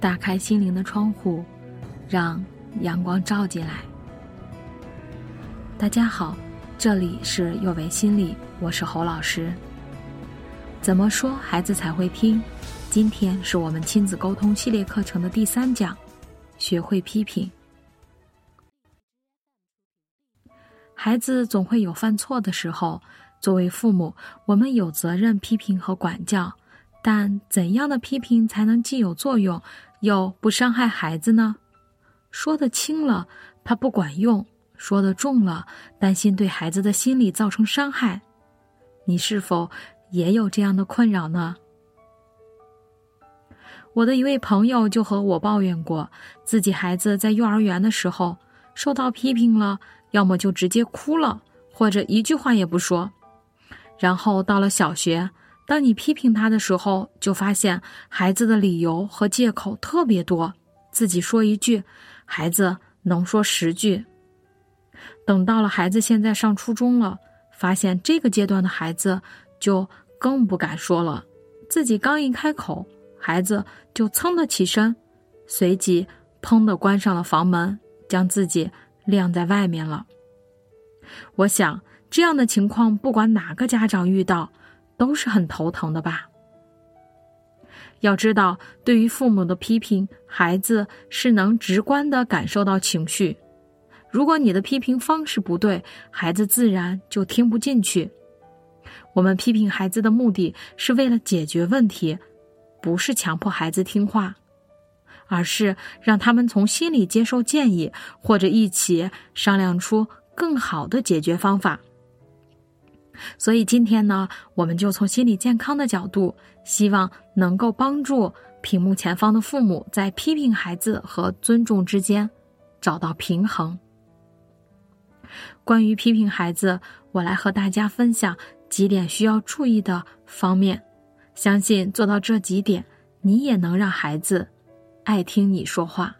打开心灵的窗户，让阳光照进来。大家好，这里是幼为心理，我是侯老师。怎么说孩子才会听？今天是我们亲子沟通系列课程的第三讲，学会批评。孩子总会有犯错的时候，作为父母，我们有责任批评和管教。但怎样的批评才能既有作用？又不伤害孩子呢？说的轻了，怕不管用；说的重了，担心对孩子的心理造成伤害。你是否也有这样的困扰呢？我的一位朋友就和我抱怨过，自己孩子在幼儿园的时候受到批评了，要么就直接哭了，或者一句话也不说。然后到了小学。当你批评他的时候，就发现孩子的理由和借口特别多，自己说一句，孩子能说十句。等到了孩子现在上初中了，发现这个阶段的孩子就更不敢说了，自己刚一开口，孩子就噌的起身，随即砰的关上了房门，将自己晾在外面了。我想这样的情况，不管哪个家长遇到。都是很头疼的吧？要知道，对于父母的批评，孩子是能直观的感受到情绪。如果你的批评方式不对，孩子自然就听不进去。我们批评孩子的目的是为了解决问题，不是强迫孩子听话，而是让他们从心里接受建议，或者一起商量出更好的解决方法。所以今天呢，我们就从心理健康的角度，希望能够帮助屏幕前方的父母在批评孩子和尊重之间找到平衡。关于批评孩子，我来和大家分享几点需要注意的方面，相信做到这几点，你也能让孩子爱听你说话。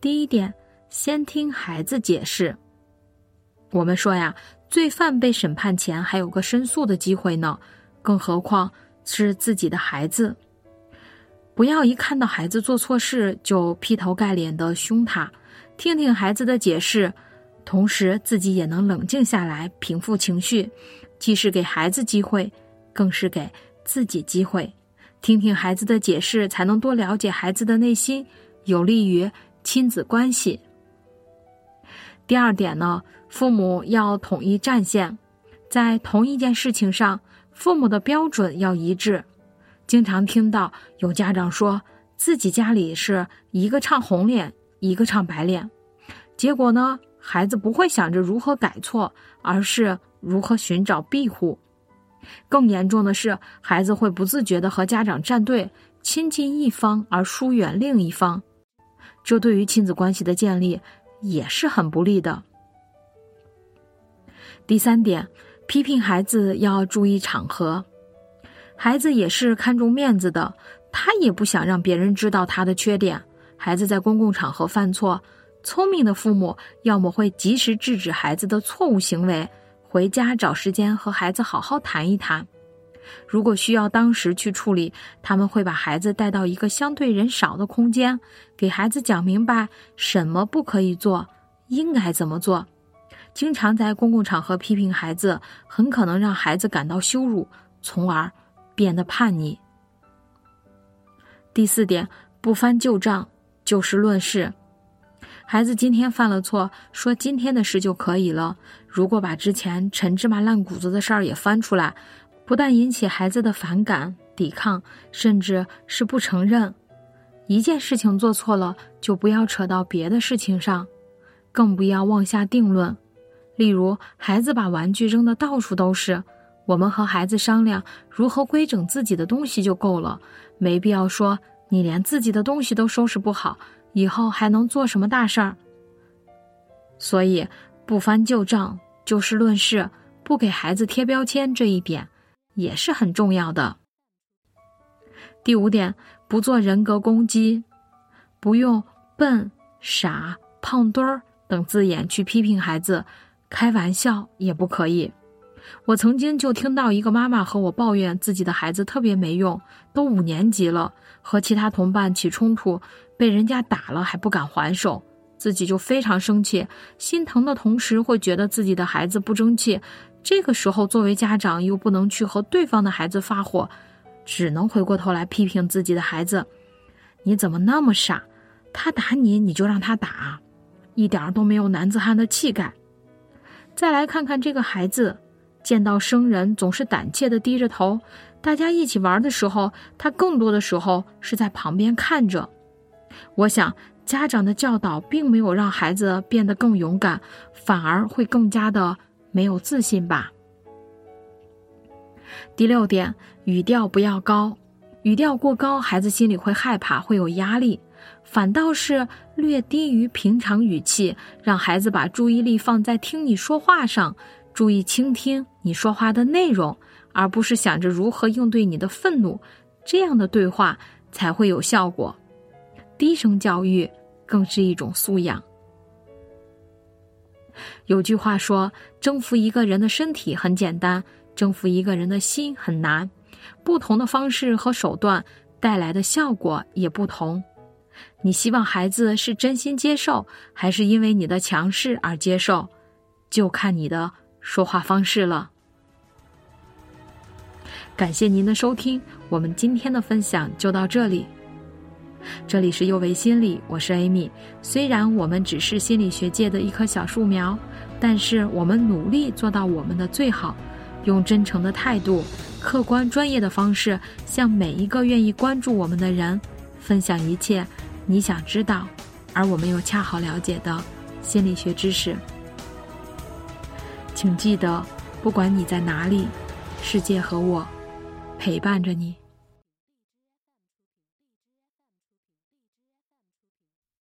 第一点，先听孩子解释。我们说呀，罪犯被审判前还有个申诉的机会呢，更何况是自己的孩子。不要一看到孩子做错事就劈头盖脸的凶他，听听孩子的解释，同时自己也能冷静下来，平复情绪，既是给孩子机会，更是给自己机会。听听孩子的解释，才能多了解孩子的内心，有利于亲子关系。第二点呢，父母要统一战线，在同一件事情上，父母的标准要一致。经常听到有家长说自己家里是一个唱红脸，一个唱白脸，结果呢，孩子不会想着如何改错，而是如何寻找庇护。更严重的是，孩子会不自觉的和家长站队，亲近一方而疏远另一方，这对于亲子关系的建立。也是很不利的。第三点，批评孩子要注意场合，孩子也是看重面子的，他也不想让别人知道他的缺点。孩子在公共场合犯错，聪明的父母要么会及时制止孩子的错误行为，回家找时间和孩子好好谈一谈。如果需要当时去处理，他们会把孩子带到一个相对人少的空间，给孩子讲明白什么不可以做，应该怎么做。经常在公共场合批评孩子，很可能让孩子感到羞辱，从而变得叛逆。第四点，不翻旧账，就事论事。孩子今天犯了错，说今天的事就可以了。如果把之前陈芝麻烂谷子的事儿也翻出来。不但引起孩子的反感、抵抗，甚至是不承认。一件事情做错了，就不要扯到别的事情上，更不要妄下定论。例如，孩子把玩具扔的到处都是，我们和孩子商量如何规整自己的东西就够了，没必要说你连自己的东西都收拾不好，以后还能做什么大事儿？所以，不翻旧账，就事论事，不给孩子贴标签，这一点。也是很重要的。第五点，不做人格攻击，不用笨、傻、胖墩儿等字眼去批评孩子，开玩笑也不可以。我曾经就听到一个妈妈和我抱怨自己的孩子特别没用，都五年级了，和其他同伴起冲突，被人家打了还不敢还手，自己就非常生气，心疼的同时会觉得自己的孩子不争气。这个时候，作为家长又不能去和对方的孩子发火，只能回过头来批评自己的孩子：“你怎么那么傻？他打你你就让他打，一点都没有男子汉的气概。”再来看看这个孩子，见到生人总是胆怯的低着头。大家一起玩的时候，他更多的时候是在旁边看着。我想，家长的教导并没有让孩子变得更勇敢，反而会更加的没有自信吧。第六点，语调不要高，语调过高，孩子心里会害怕，会有压力。反倒是略低于平常语气，让孩子把注意力放在听你说话上，注意倾听你说话的内容，而不是想着如何应对你的愤怒。这样的对话才会有效果。低声教育更是一种素养。有句话说：“征服一个人的身体很简单，征服一个人的心很难。”不同的方式和手段带来的效果也不同。你希望孩子是真心接受，还是因为你的强势而接受，就看你的说话方式了。感谢您的收听，我们今天的分享就到这里。这里是幼为心理，我是 Amy。虽然我们只是心理学界的一棵小树苗，但是我们努力做到我们的最好，用真诚的态度、客观专业的方式，向每一个愿意关注我们的人分享一切。你想知道，而我们又恰好了解的心理学知识，请记得，不管你在哪里，世界和我陪伴着你。